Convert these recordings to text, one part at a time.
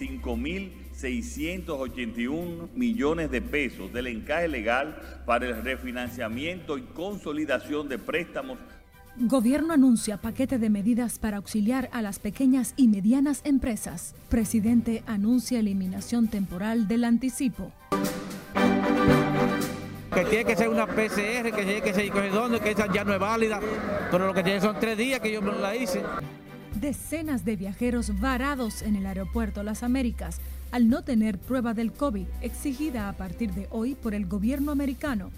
5.681 millones de pesos del encaje legal para el refinanciamiento y consolidación de préstamos Gobierno anuncia paquete de medidas para auxiliar a las pequeñas y medianas empresas. Presidente anuncia eliminación temporal del anticipo. Que tiene que ser una PCR, que tiene que ser dónde, que esa ya no es válida, pero lo que tiene son tres días que yo me la hice. Decenas de viajeros varados en el aeropuerto Las Américas al no tener prueba del COVID exigida a partir de hoy por el gobierno americano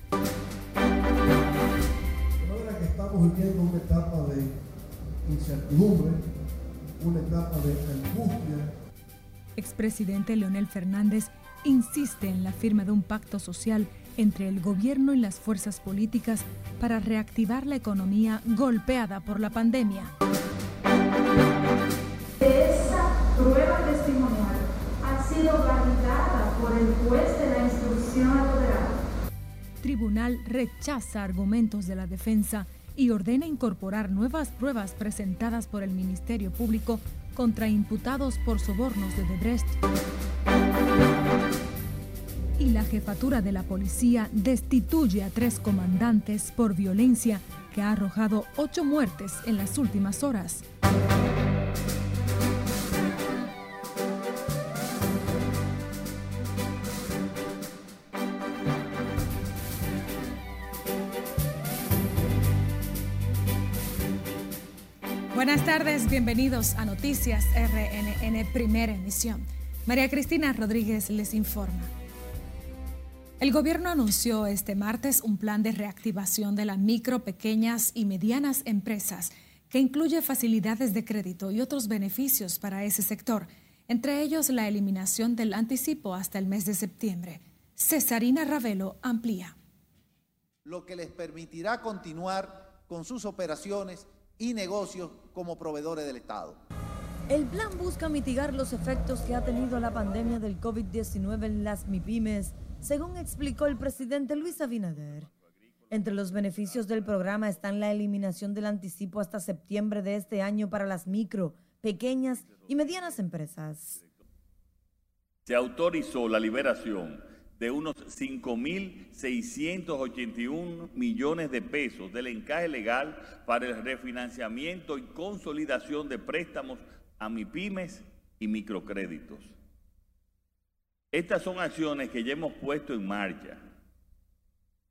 estamos viviendo una etapa de incertidumbre, una etapa de angustia. Expresidente Leonel Fernández insiste en la firma de un pacto social entre el gobierno y las fuerzas políticas para reactivar la economía golpeada por la pandemia. Prueba testimonial ha sido validada por el juez de la instrucción apoderada. Tribunal rechaza argumentos de la defensa y ordena incorporar nuevas pruebas presentadas por el Ministerio Público contra imputados por sobornos de Debrecht. Y la jefatura de la policía destituye a tres comandantes por violencia que ha arrojado ocho muertes en las últimas horas. Buenas tardes, bienvenidos a Noticias RNN Primera Emisión. María Cristina Rodríguez les informa. El gobierno anunció este martes un plan de reactivación de las micro, pequeñas y medianas empresas que incluye facilidades de crédito y otros beneficios para ese sector, entre ellos la eliminación del anticipo hasta el mes de septiembre. Cesarina Ravelo amplía. Lo que les permitirá continuar con sus operaciones y negocios como proveedores del Estado. El plan busca mitigar los efectos que ha tenido la pandemia del COVID-19 en las MIPIMES, según explicó el presidente Luis Abinader. Entre los beneficios del programa están la eliminación del anticipo hasta septiembre de este año para las micro, pequeñas y medianas empresas. Se autorizó la liberación de unos 5.681 millones de pesos del encaje legal para el refinanciamiento y consolidación de préstamos a MIPIMES y microcréditos. Estas son acciones que ya hemos puesto en marcha.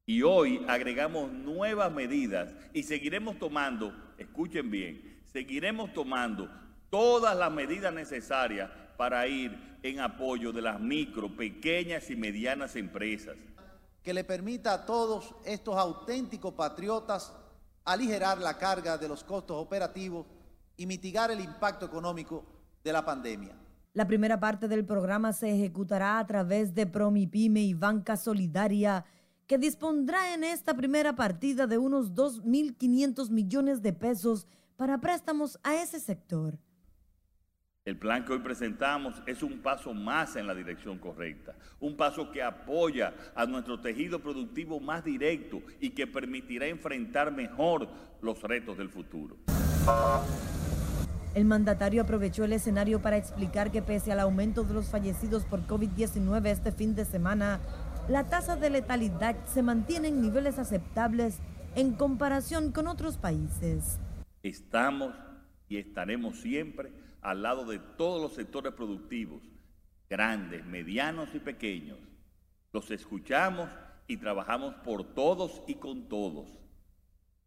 Y hoy agregamos nuevas medidas y seguiremos tomando, escuchen bien, seguiremos tomando todas las medidas necesarias para ir en apoyo de las micro, pequeñas y medianas empresas. Que le permita a todos estos auténticos patriotas aligerar la carga de los costos operativos y mitigar el impacto económico de la pandemia. La primera parte del programa se ejecutará a través de Promipyme y Banca Solidaria, que dispondrá en esta primera partida de unos 2.500 millones de pesos para préstamos a ese sector. El plan que hoy presentamos es un paso más en la dirección correcta, un paso que apoya a nuestro tejido productivo más directo y que permitirá enfrentar mejor los retos del futuro. El mandatario aprovechó el escenario para explicar que pese al aumento de los fallecidos por COVID-19 este fin de semana, la tasa de letalidad se mantiene en niveles aceptables en comparación con otros países. Estamos y estaremos siempre al lado de todos los sectores productivos, grandes, medianos y pequeños. Los escuchamos y trabajamos por todos y con todos.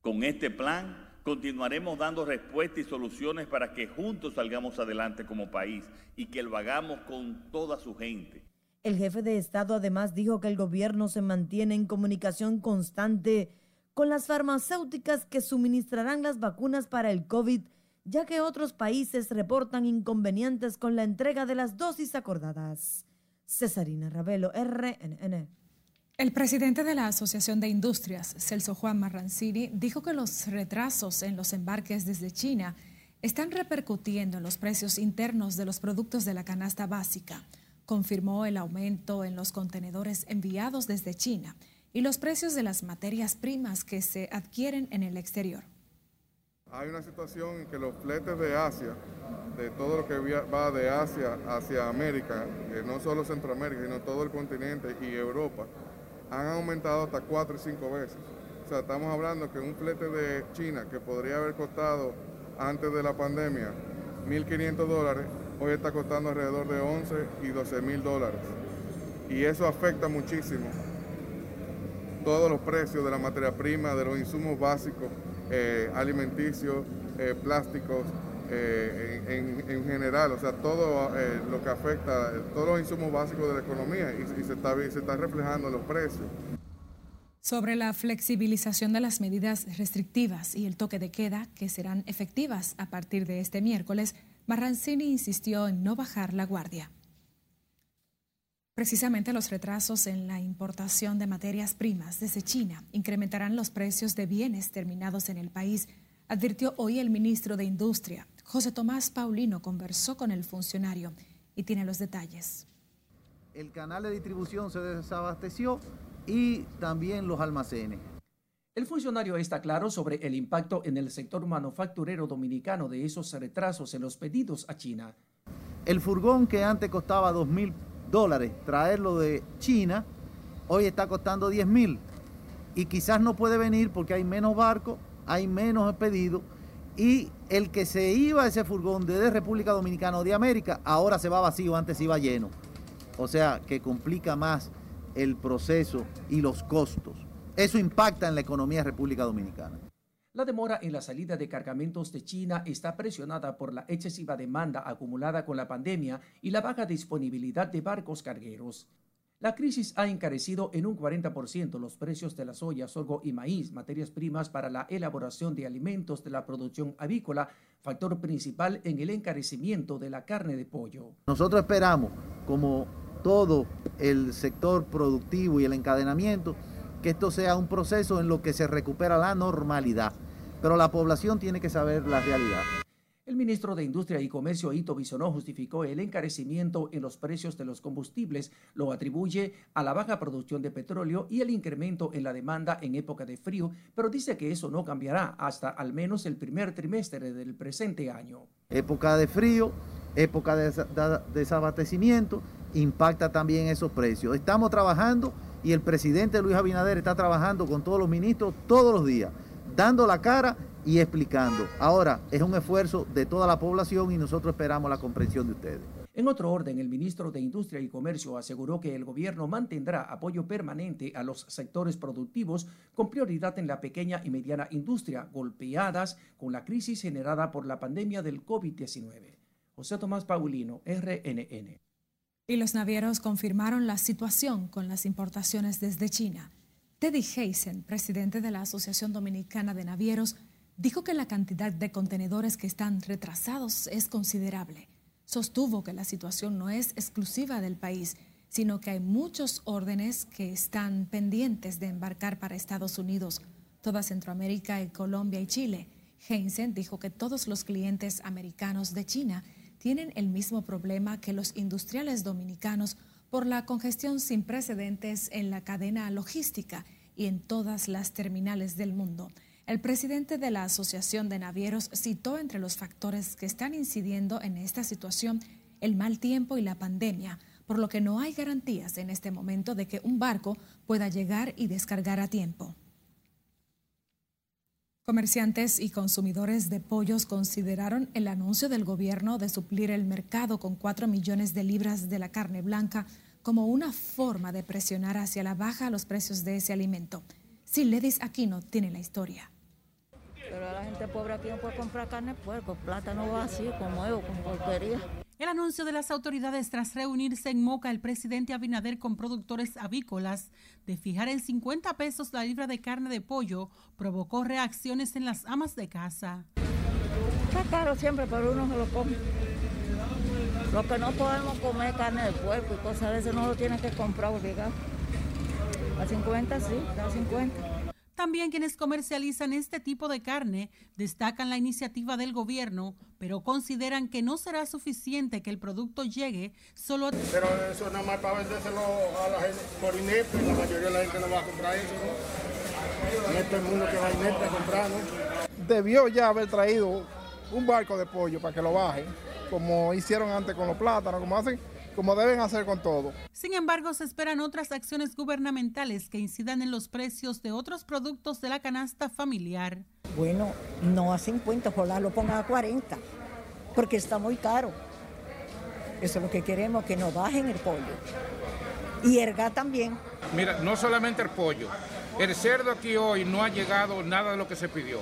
Con este plan continuaremos dando respuestas y soluciones para que juntos salgamos adelante como país y que lo hagamos con toda su gente. El jefe de Estado además dijo que el gobierno se mantiene en comunicación constante con las farmacéuticas que suministrarán las vacunas para el COVID ya que otros países reportan inconvenientes con la entrega de las dosis acordadas. Cesarina Ravelo, RNN. El presidente de la Asociación de Industrias, Celso Juan Marrancini, dijo que los retrasos en los embarques desde China están repercutiendo en los precios internos de los productos de la canasta básica. Confirmó el aumento en los contenedores enviados desde China y los precios de las materias primas que se adquieren en el exterior. Hay una situación en que los fletes de Asia, de todo lo que va de Asia hacia América, no solo Centroamérica, sino todo el continente y Europa, han aumentado hasta cuatro y cinco veces. O sea, estamos hablando que un flete de China que podría haber costado antes de la pandemia 1.500 dólares, hoy está costando alrededor de 11 y 12 mil dólares. Y eso afecta muchísimo todos los precios de la materia prima, de los insumos básicos, eh, alimenticios, eh, plásticos, eh, en, general, o sea, todo lo que afecta, todos los insumos básicos de la economía y, se, está, se está reflejando en los precios. Sobre la flexibilización de las medidas restrictivas y el toque de queda, que serán efectivas a partir de este miércoles, Marrancini insistió en no bajar la guardia. Precisamente los retrasos en la importación de materias primas desde China incrementarán los precios de bienes terminados en el país, advirtió hoy el ministro de Industria. José Tomás Paulino conversó con el funcionario y tiene los detalles. El canal de distribución se desabasteció y también los almacenes. El funcionario está claro sobre el impacto en el sector manufacturero dominicano de esos retrasos en los pedidos a China. El furgón que antes costaba 2 mil dólares traerlo de China, hoy está costando 10 mil. Y quizás no puede venir porque hay menos barcos, hay menos pedidos. Y el que se iba a ese furgón desde República Dominicana o de América, ahora se va vacío, antes iba lleno. O sea, que complica más el proceso y los costos. Eso impacta en la economía de República Dominicana. La demora en la salida de cargamentos de China está presionada por la excesiva demanda acumulada con la pandemia y la baja disponibilidad de barcos cargueros. La crisis ha encarecido en un 40% los precios de la soya, sorgo y maíz, materias primas para la elaboración de alimentos de la producción avícola, factor principal en el encarecimiento de la carne de pollo. Nosotros esperamos, como todo el sector productivo y el encadenamiento, que esto sea un proceso en lo que se recupera la normalidad pero la población tiene que saber la realidad. El ministro de Industria y Comercio, Ito Bisonó, justificó el encarecimiento en los precios de los combustibles, lo atribuye a la baja producción de petróleo y el incremento en la demanda en época de frío, pero dice que eso no cambiará hasta al menos el primer trimestre del presente año. Época de frío, época de desabastecimiento, impacta también esos precios. Estamos trabajando y el presidente Luis Abinader está trabajando con todos los ministros todos los días dando la cara y explicando. Ahora, es un esfuerzo de toda la población y nosotros esperamos la comprensión de ustedes. En otro orden, el ministro de Industria y Comercio aseguró que el gobierno mantendrá apoyo permanente a los sectores productivos con prioridad en la pequeña y mediana industria golpeadas con la crisis generada por la pandemia del COVID-19. José Tomás Paulino, RNN. Y los navieros confirmaron la situación con las importaciones desde China. Teddy Heisen, presidente de la Asociación Dominicana de Navieros, dijo que la cantidad de contenedores que están retrasados es considerable. Sostuvo que la situación no es exclusiva del país, sino que hay muchos órdenes que están pendientes de embarcar para Estados Unidos, toda Centroamérica, Colombia y Chile. Heisen dijo que todos los clientes americanos de China tienen el mismo problema que los industriales dominicanos por la congestión sin precedentes en la cadena logística y en todas las terminales del mundo. El presidente de la Asociación de Navieros citó entre los factores que están incidiendo en esta situación el mal tiempo y la pandemia, por lo que no hay garantías en este momento de que un barco pueda llegar y descargar a tiempo. Comerciantes y consumidores de pollos consideraron el anuncio del gobierno de suplir el mercado con 4 millones de libras de la carne blanca como una forma de presionar hacia la baja los precios de ese alimento. Ledis Aquino tiene la historia. Pero la gente pobre aquí no puede comprar carne puerco, plátano vacío, como huevo, con porquería. El anuncio de las autoridades tras reunirse en Moca el presidente Abinader con productores avícolas de fijar en 50 pesos la libra de carne de pollo provocó reacciones en las amas de casa. Está caro siempre, pero uno se lo come. Lo que no podemos comer carne de puerco y cosas de eso no lo tiene que comprar obligado. A 50 sí, a 50. También quienes comercializan este tipo de carne destacan la iniciativa del gobierno, pero consideran que no será suficiente que el producto llegue solo a... Pero eso nada más para vendérselo a la gente por INEP, la mayoría de la gente no va a comprar eso, ¿no? No es todo el mundo que va a INEP a comprar, ¿no? debió ya haber traído un barco de pollo para que lo bajen, como hicieron antes con los plátanos, como hacen como deben hacer con todo. Sin embargo, se esperan otras acciones gubernamentales que incidan en los precios de otros productos de la canasta familiar. Bueno, no a 50, ojalá lo pongan a 40, porque está muy caro. Eso es lo que queremos, que nos bajen el pollo. Y el gas también. Mira, no solamente el pollo. El cerdo aquí hoy no ha llegado nada de lo que se pidió.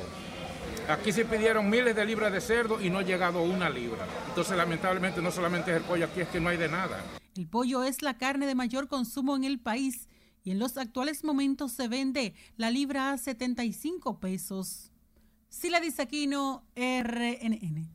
Aquí se pidieron miles de libras de cerdo y no ha llegado una libra. Entonces, lamentablemente, no solamente es el pollo, aquí es que no hay de nada. El pollo es la carne de mayor consumo en el país y en los actuales momentos se vende la libra a 75 pesos. Sila Disaquino, RNN.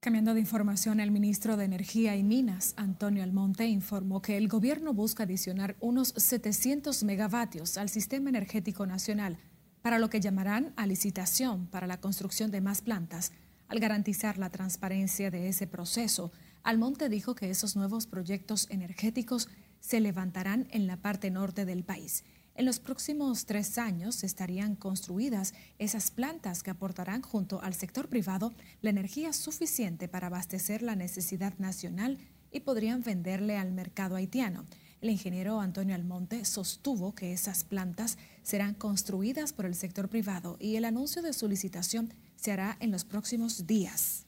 Cambiando de información, el ministro de Energía y Minas, Antonio Almonte, informó que el gobierno busca adicionar unos 700 megavatios al sistema energético nacional para lo que llamarán a licitación para la construcción de más plantas. Al garantizar la transparencia de ese proceso, Almonte dijo que esos nuevos proyectos energéticos se levantarán en la parte norte del país. En los próximos tres años estarían construidas esas plantas que aportarán junto al sector privado la energía suficiente para abastecer la necesidad nacional y podrían venderle al mercado haitiano. El ingeniero Antonio Almonte sostuvo que esas plantas serán construidas por el sector privado y el anuncio de su licitación se hará en los próximos días.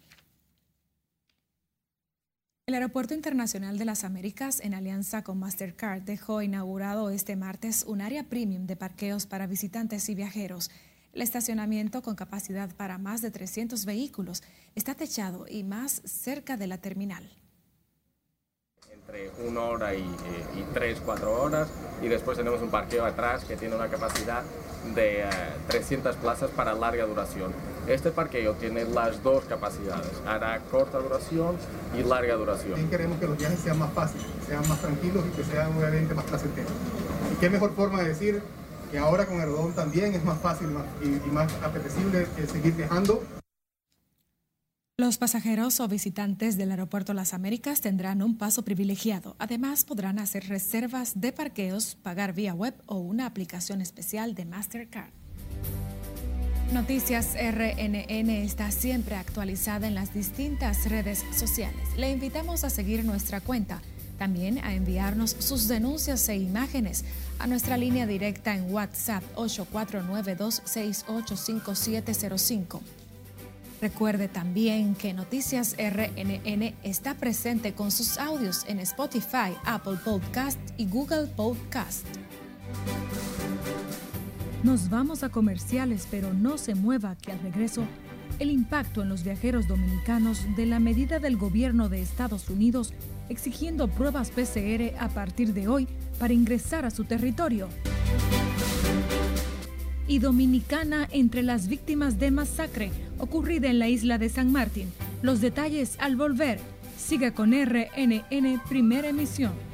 El Aeropuerto Internacional de las Américas, en alianza con Mastercard, dejó inaugurado este martes un área premium de parqueos para visitantes y viajeros. El estacionamiento, con capacidad para más de 300 vehículos, está techado y más cerca de la terminal entre una hora y, tres, cuatro horas. Y después tenemos un parqueo atrás que tiene una capacidad de 300 eh, plazas para larga duración. Este parqueo tiene las dos capacidades, hará corta duración y larga duración. También queremos que los viajes sean más fáciles, sean más tranquilos y que sean obviamente más placenteros. ¿Y qué mejor forma de decir que ahora con el rodón también es más fácil y, más apetecible seguir viajando? Los pasajeros o visitantes del Aeropuerto Las Américas tendrán un paso privilegiado. Además, podrán hacer reservas de parqueos, pagar vía web o una aplicación especial de Mastercard. Noticias RNN está siempre actualizada en las distintas redes sociales. Le invitamos a seguir nuestra cuenta, también a enviarnos sus denuncias e imágenes a nuestra línea directa en WhatsApp 8492685705. Recuerde también que Noticias RNN está presente con sus audios en Spotify, Apple Podcast y Google Podcast. Nos vamos a comerciales, pero no se mueva que al regreso el impacto en los viajeros dominicanos de la medida del gobierno de Estados Unidos exigiendo pruebas PCR a partir de hoy para ingresar a su territorio. Y Dominicana entre las víctimas de masacre ocurrida en la isla de San Martín. Los detalles al volver. Siga con RNN Primera Emisión.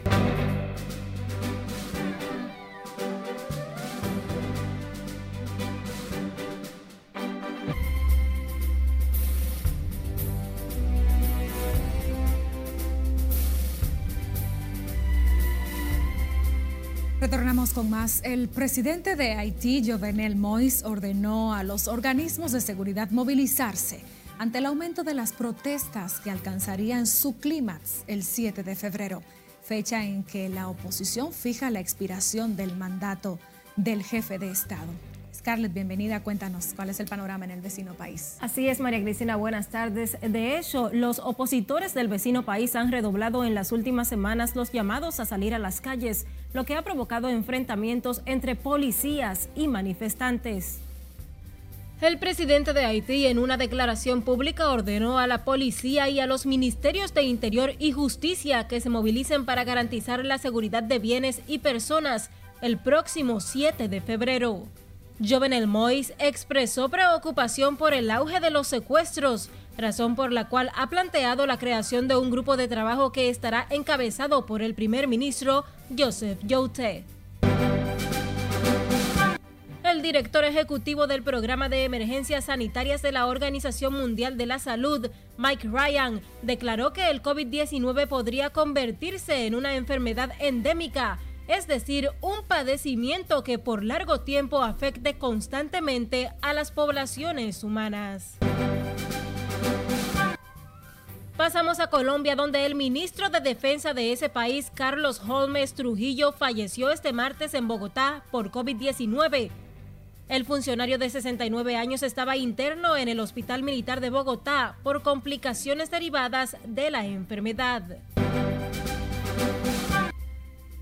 Con más. El presidente de Haití, Jovenel Moïse, ordenó a los organismos de seguridad movilizarse ante el aumento de las protestas que alcanzarían su clímax el 7 de febrero, fecha en que la oposición fija la expiración del mandato del jefe de Estado. Scarlett, bienvenida. Cuéntanos cuál es el panorama en el vecino país. Así es, María Cristina, buenas tardes. De hecho, los opositores del vecino país han redoblado en las últimas semanas los llamados a salir a las calles, lo que ha provocado enfrentamientos entre policías y manifestantes. El presidente de Haití en una declaración pública ordenó a la policía y a los ministerios de Interior y Justicia que se movilicen para garantizar la seguridad de bienes y personas el próximo 7 de febrero. Jovenel Mois expresó preocupación por el auge de los secuestros, razón por la cual ha planteado la creación de un grupo de trabajo que estará encabezado por el primer ministro Joseph Yote. El director ejecutivo del programa de emergencias sanitarias de la Organización Mundial de la Salud, Mike Ryan, declaró que el COVID-19 podría convertirse en una enfermedad endémica es decir, un padecimiento que por largo tiempo afecte constantemente a las poblaciones humanas. Pasamos a Colombia, donde el ministro de Defensa de ese país, Carlos Holmes Trujillo, falleció este martes en Bogotá por COVID-19. El funcionario de 69 años estaba interno en el Hospital Militar de Bogotá por complicaciones derivadas de la enfermedad.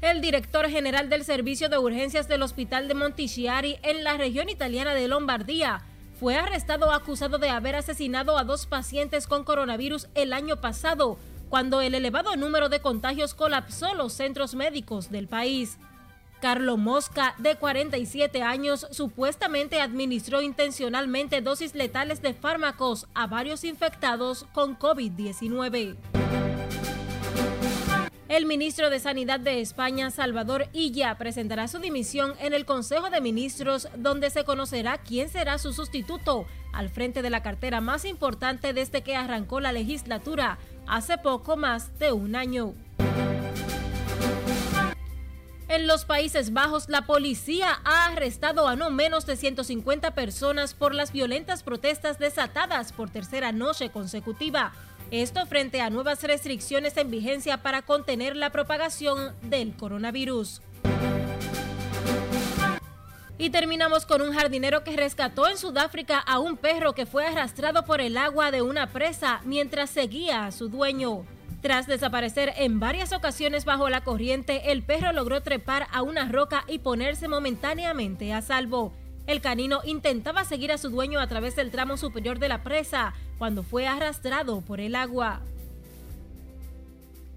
El director general del Servicio de Urgencias del Hospital de Montichiari en la región italiana de Lombardía fue arrestado acusado de haber asesinado a dos pacientes con coronavirus el año pasado, cuando el elevado número de contagios colapsó los centros médicos del país. Carlo Mosca, de 47 años, supuestamente administró intencionalmente dosis letales de fármacos a varios infectados con COVID-19. El ministro de Sanidad de España, Salvador Illa, presentará su dimisión en el Consejo de Ministros, donde se conocerá quién será su sustituto al frente de la cartera más importante desde que arrancó la legislatura, hace poco más de un año. En los Países Bajos, la policía ha arrestado a no menos de 150 personas por las violentas protestas desatadas por tercera noche consecutiva esto frente a nuevas restricciones en vigencia para contener la propagación del coronavirus. Y terminamos con un jardinero que rescató en Sudáfrica a un perro que fue arrastrado por el agua de una presa mientras seguía a su dueño. Tras desaparecer en varias ocasiones bajo la corriente, el perro logró trepar a una roca y ponerse momentáneamente a salvo. El canino intentaba seguir a su dueño a través del tramo superior de la presa cuando fue arrastrado por el agua.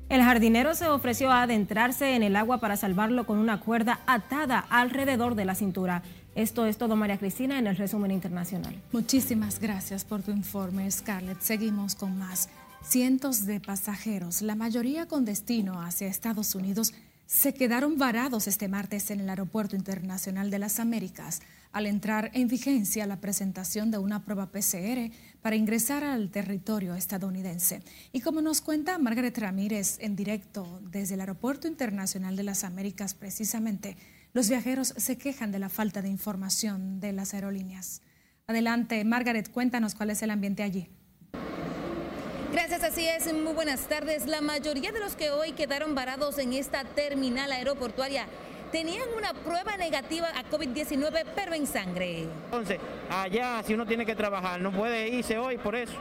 El jardinero se ofreció a adentrarse en el agua para salvarlo con una cuerda atada alrededor de la cintura. Esto es todo, María Cristina, en el resumen internacional. Muchísimas gracias por tu informe, Scarlett. Seguimos con más. Cientos de pasajeros, la mayoría con destino hacia Estados Unidos, se quedaron varados este martes en el Aeropuerto Internacional de las Américas al entrar en vigencia la presentación de una prueba PCR para ingresar al territorio estadounidense. Y como nos cuenta Margaret Ramírez en directo desde el Aeropuerto Internacional de las Américas, precisamente, los viajeros se quejan de la falta de información de las aerolíneas. Adelante, Margaret, cuéntanos cuál es el ambiente allí. Gracias, así es. Muy buenas tardes. La mayoría de los que hoy quedaron varados en esta terminal aeroportuaria tenían una prueba negativa a COVID-19, pero en sangre. Entonces, allá si uno tiene que trabajar, no puede irse hoy por eso.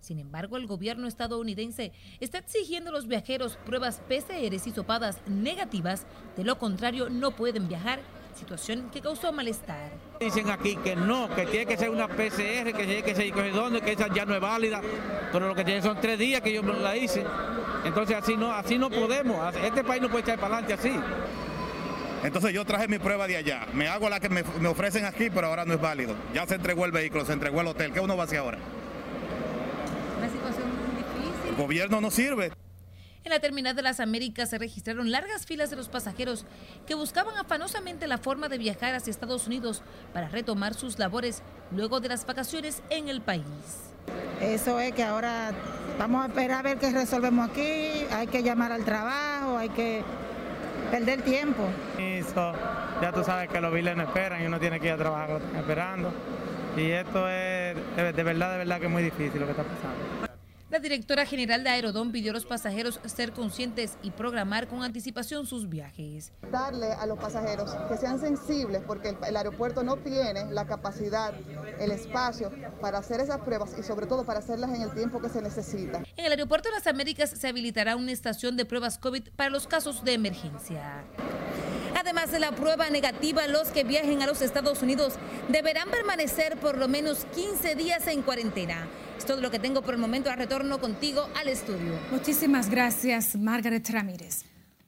Sin embargo, el gobierno estadounidense está exigiendo a los viajeros pruebas PCR y sopadas negativas, de lo contrario no pueden viajar, situación que causó malestar. Dicen aquí que no, que tiene que ser una PCR, que tiene que ser dónde, que esa ya no es válida, pero lo que tiene son tres días que yo la hice. Entonces así no, así no podemos, este país no puede echar para adelante así. Entonces yo traje mi prueba de allá. Me hago la que me, ofrecen aquí, pero ahora no es válido. Ya se entregó el vehículo, se entregó el hotel. ¿Qué uno va a hacer ahora? Una situación muy difícil. El gobierno no sirve. En la terminal de las Américas se registraron largas filas de los pasajeros que buscaban afanosamente la forma de viajar hacia Estados Unidos para retomar sus labores luego de las vacaciones en el país. Eso es que ahora vamos a esperar a ver qué resolvemos aquí, hay que llamar al trabajo, hay que perder tiempo. Eso, ya tú sabes que los biles no esperan y uno tiene que ir a trabajar esperando. Y esto es de verdad, de verdad que es muy difícil lo que está pasando. La directora general de Aerodón pidió a los pasajeros ser conscientes y programar con anticipación sus viajes. Darle a los pasajeros que sean sensibles porque el, aeropuerto no tiene la capacidad, el espacio para hacer esas pruebas y sobre todo para hacerlas en el tiempo que se necesita. En el aeropuerto de las Américas se habilitará una estación de pruebas COVID para los casos de emergencia. Además de la prueba negativa, los que viajen a los Estados Unidos deberán permanecer por lo menos 15 días en cuarentena. Es todo lo que tengo por el momento. A retorno contigo al estudio. Muchísimas gracias, Margaret Ramírez.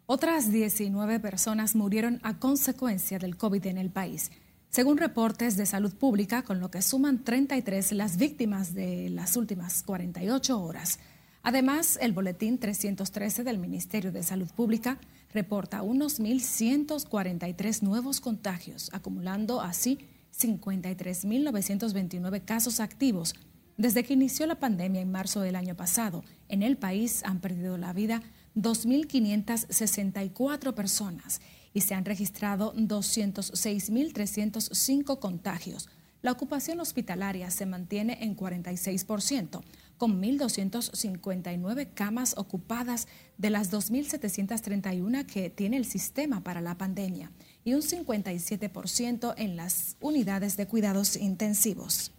Otras 19 personas murieron a consecuencia del COVID en el país. Según reportes de salud pública, con lo que suman 33 las víctimas de las últimas 48 horas. Además, el boletín 313 del Ministerio de Salud Pública reporta unos 1.143 nuevos contagios, acumulando así 53.929 casos activos desde que inició la pandemia en marzo del año pasado, en el país han perdido la vida 2.564 personas y se han registrado 206.305 contagios. La ocupación hospitalaria se mantiene en 46%, con 1.259 camas ocupadas de las 2.731 que tiene el sistema para la pandemia y un 57% en las unidades de cuidados intensivos.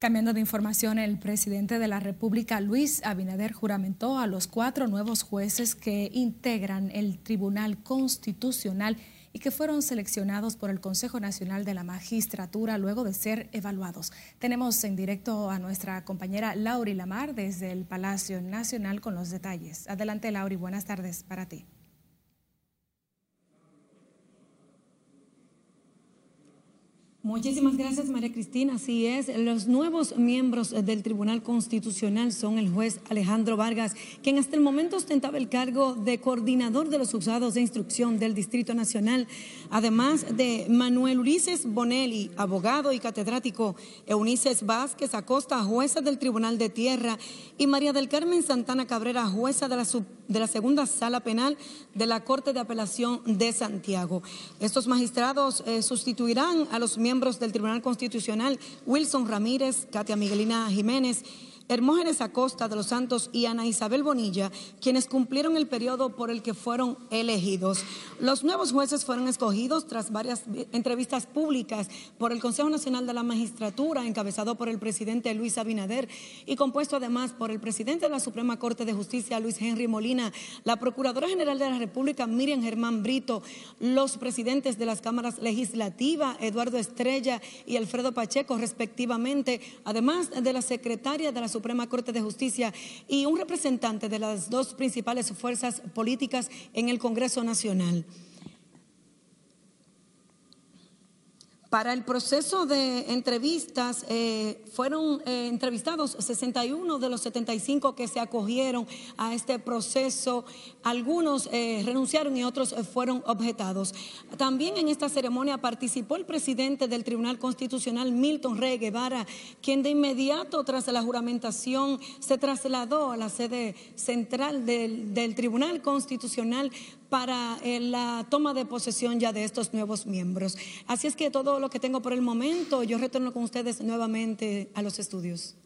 Cambiando de información, el presidente de la República, Luis Abinader, juramentó a los cuatro nuevos jueces que integran el Tribunal Constitucional y que fueron seleccionados por el Consejo Nacional de la Magistratura luego de ser evaluados. Tenemos en directo a nuestra compañera Lauri Lamar desde el Palacio Nacional con los detalles. Adelante, Lauri, buenas tardes para ti. Muchísimas gracias, María Cristina. Así es, los nuevos miembros del Tribunal Constitucional son el juez Alejandro Vargas, quien hasta el momento ostentaba el cargo de coordinador de los juzgados de instrucción del Distrito Nacional, además de Manuel Ulises Bonelli, abogado y catedrático, Eunices Vázquez Acosta, jueza del Tribunal de Tierra, y María del Carmen Santana Cabrera, jueza de la, de la Segunda Sala Penal de la Corte de Apelación de Santiago. Estos magistrados eh, sustituirán a los miembros del Tribunal Constitucional, Wilson Ramírez, Katia Miguelina Jiménez Hermógenes Acosta de los Santos y Ana Isabel Bonilla, quienes cumplieron el periodo por el que fueron elegidos. Los nuevos jueces fueron escogidos tras varias entrevistas públicas por el Consejo Nacional de la Magistratura, encabezado por el presidente Luis Abinader y compuesto además por el presidente de la Suprema Corte de Justicia, Luis Henry Molina, la Procuradora General de la República, Miriam Germán Brito, los presidentes de las cámaras legislativas, Eduardo Estrella y Alfredo Pacheco, respectivamente, además de la secretaria de la Suprema Corte de Justicia y un representante de las dos principales fuerzas políticas en el Congreso Nacional. Para el proceso de entrevistas eh, fueron eh, entrevistados 61 de los 75 que se acogieron a este proceso. Algunos eh, renunciaron y otros fueron objetados. También en esta ceremonia participó el presidente del Tribunal Constitucional, Milton Rey Guevara, quien de inmediato tras la juramentación se trasladó a la sede central del, del Tribunal Constitucional para eh, la toma de posesión ya de estos nuevos miembros. Así es que todo lo que tengo por el momento, yo retorno con ustedes nuevamente a los estudios.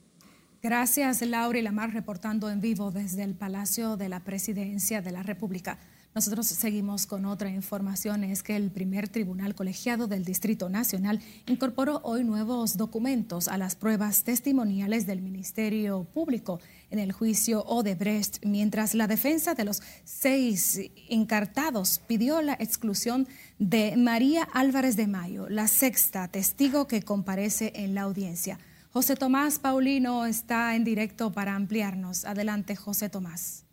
Gracias, Laura y Lamar, reportando en vivo desde el Palacio de la Presidencia de la República. Nosotros seguimos con otra información, es que el primer tribunal colegiado del Distrito Nacional incorporó hoy nuevos documentos a las pruebas testimoniales del Ministerio Público en el juicio Odebrecht, mientras la defensa de los seis encartados pidió la exclusión de María Álvarez de Mayo, la sexta testigo que comparece en la audiencia. José Tomás Paulino está en directo para ampliarnos. Adelante, José Tomás.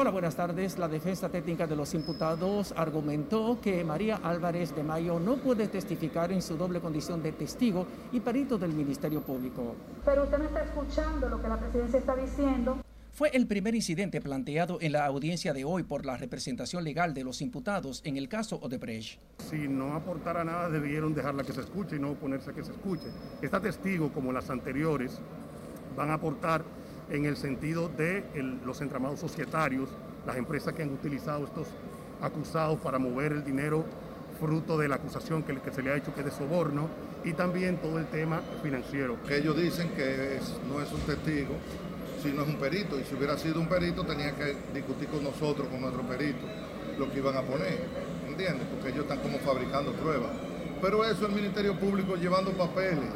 Hola, buenas tardes. La defensa técnica de los imputados argumentó que María Álvarez de Mayo no puede testificar en su doble condición de testigo y perito del Ministerio Público. Pero usted no está escuchando lo que la presidencia está diciendo. Fue el primer incidente planteado en la audiencia de hoy por la representación legal de los imputados en el caso Odebrecht. Si no aportara nada, debieron dejarla que se escuche y no oponerse a que se escuche. Esta testigo, como las anteriores, van a aportar en el sentido de los entramados societarios, las empresas que han utilizado estos acusados para mover el dinero fruto de la acusación que, se le ha hecho que es de soborno y también todo el tema financiero. ellos dicen que no es un testigo, sino es un perito y si hubiera sido un perito tenía que discutir con nosotros, con nuestro perito, lo que iban a poner, ¿entiendes? Porque ellos están como fabricando pruebas. Pero eso el Ministerio Público llevando papeles.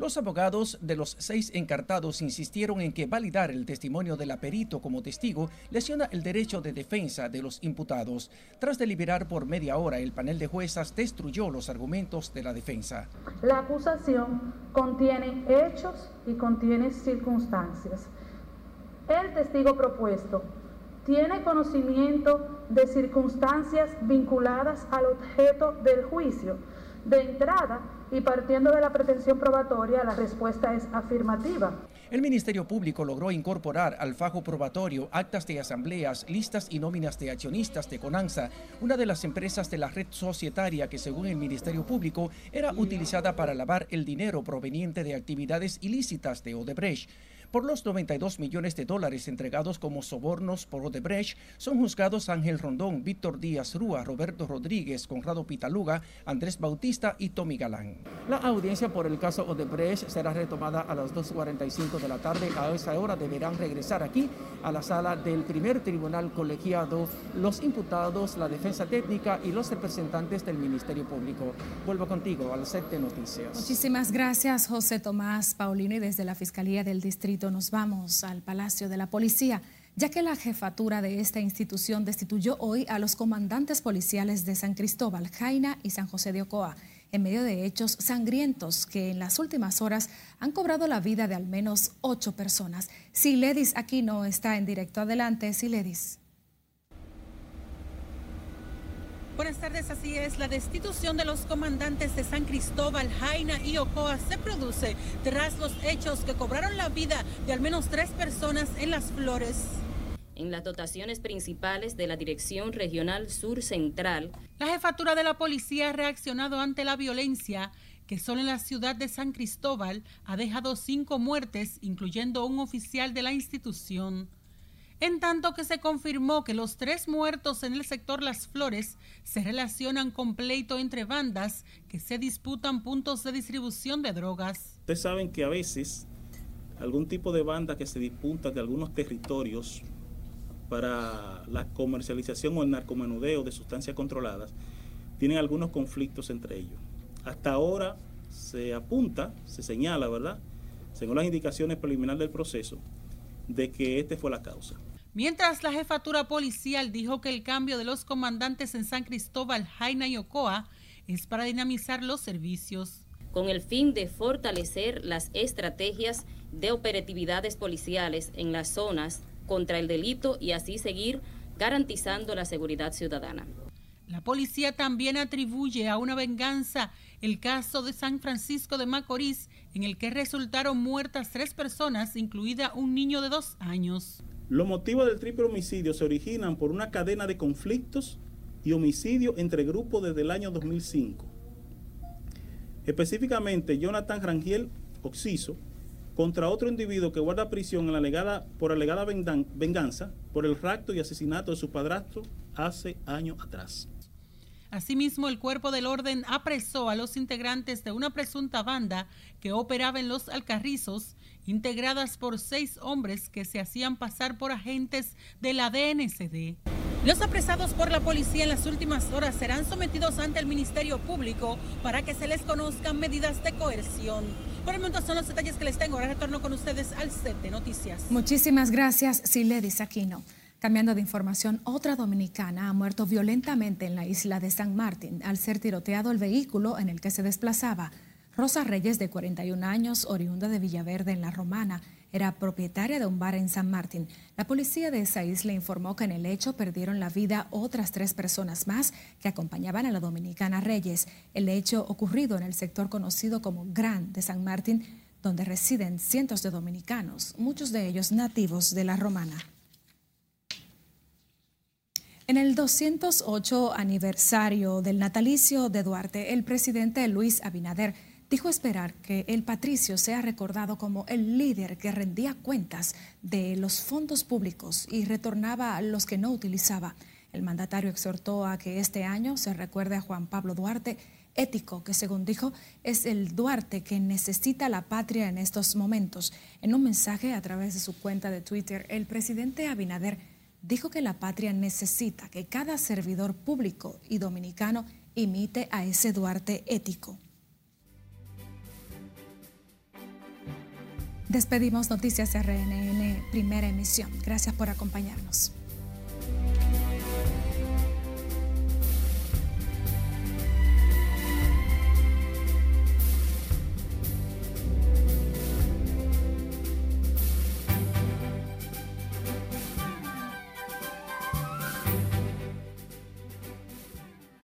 Los abogados de los seis encartados insistieron en que validar el testimonio del aperito como testigo lesiona el derecho de defensa de los imputados. Tras deliberar por media hora, el panel de juezas destruyó los argumentos de la defensa. La acusación contiene hechos y contiene circunstancias. El testigo propuesto tiene conocimiento de circunstancias vinculadas al objeto del juicio. De entrada, y partiendo de la pretensión probatoria, la respuesta es afirmativa. El Ministerio Público logró incorporar al fajo probatorio actas de asambleas, listas y nóminas de accionistas de Conanza, una de las empresas de la red societaria que según el Ministerio Público era utilizada para lavar el dinero proveniente de actividades ilícitas de Odebrecht. Por los 92 millones de dólares entregados como sobornos por Odebrecht, son juzgados Ángel Rondón, Víctor Díaz Rúa, Roberto Rodríguez, Conrado Pitaluga, Andrés Bautista y Tommy Galán. La audiencia por el caso Odebrecht será retomada a las 2.45 de la tarde. A esa hora deberán regresar aquí a la sala del primer tribunal colegiado los imputados, la defensa técnica y los representantes del Ministerio Público. Vuelvo contigo al set de noticias. Muchísimas gracias, José Tomás Paulino. Y desde la Fiscalía del Distrito nos vamos al Palacio de la Policía, ya que la jefatura de esta institución destituyó hoy a los comandantes policiales de San Cristóbal, Jaina y San José de Ocoa en medio de hechos sangrientos que en las últimas horas han cobrado la vida de al menos ocho personas. Siledis no está en directo. Adelante, Siledis. Buenas tardes, así es. La destitución de los comandantes de San Cristóbal, Jaina y Ocoa se produce tras los hechos que cobraron la vida de al menos tres personas en Las Flores. En las dotaciones principales de la Dirección Regional Sur Central, la jefatura de la policía ha reaccionado ante la violencia que solo en la ciudad de San Cristóbal ha dejado cinco muertes, incluyendo un oficial de la institución en tanto que se confirmó que los tres muertos en el sector Las Flores se relacionan con pleito entre bandas que se disputan puntos de distribución de drogas. Ustedes saben que a veces algún tipo de banda que se disputa de algunos territorios para la comercialización o el narcomenudeo de sustancias controladas tienen algunos conflictos entre ellos. Hasta ahora se apunta, se señala, ¿verdad? Según las indicaciones preliminares del proceso, de que este fue la causa. Mientras la jefatura policial dijo que el cambio de los comandantes en San Cristóbal, Jaina y Ocoa es para dinamizar los servicios. Con el fin de fortalecer las estrategias de operatividades policiales en las zonas contra el delito y así seguir garantizando la seguridad ciudadana. La policía también atribuye a una venganza el caso de San Francisco de Macorís, en el que resultaron muertas tres personas, incluida un niño de dos años. Los motivos del triple homicidio se originan por una cadena de conflictos y homicidios entre grupos desde el año 2005. Específicamente, Jonathan Rangiel Oxiso contra otro individuo que guarda prisión en la por alegada venganza por el rapto y asesinato de su padrastro hace años atrás. Asimismo, el cuerpo del orden apresó a los integrantes de una presunta banda que operaba en los Alcarrizos, integradas por seis hombres que se hacían pasar por agentes de la DNCD. Los apresados por la policía en las últimas horas serán sometidos ante el Ministerio Público para que se les conozcan medidas de coerción. Por el momento son los detalles que les tengo. Ahora retorno con ustedes al set de noticias. Muchísimas gracias, Siledis Aquino. Cambiando de información, otra dominicana ha muerto violentamente en la isla de San Martín al ser tiroteado el vehículo en el que se desplazaba. Rosa Reyes, de 41 años, oriunda de Villaverde en La Romana, era propietaria de un bar en San Martín. La policía de esa isla informó que en el hecho perdieron la vida otras tres personas más que acompañaban a la dominicana Reyes. El hecho ocurrido en el sector conocido como Gran de San Martín, donde residen cientos de dominicanos, muchos de ellos nativos de La Romana. En el 208 aniversario del natalicio de Duarte, el presidente Luis Abinader dijo esperar que el patricio sea recordado como el líder que rendía cuentas de los fondos públicos y retornaba los que no utilizaba. El mandatario exhortó a que este año se recuerde a Juan Pablo Duarte, ético, que según dijo es el Duarte que necesita la patria en estos momentos. En un mensaje a través de su cuenta de Twitter, el presidente Abinader dijo que la patria necesita que cada servidor público y dominicano imite a ese Duarte ético. Despedimos Noticias RNN, primera emisión. Gracias por acompañarnos.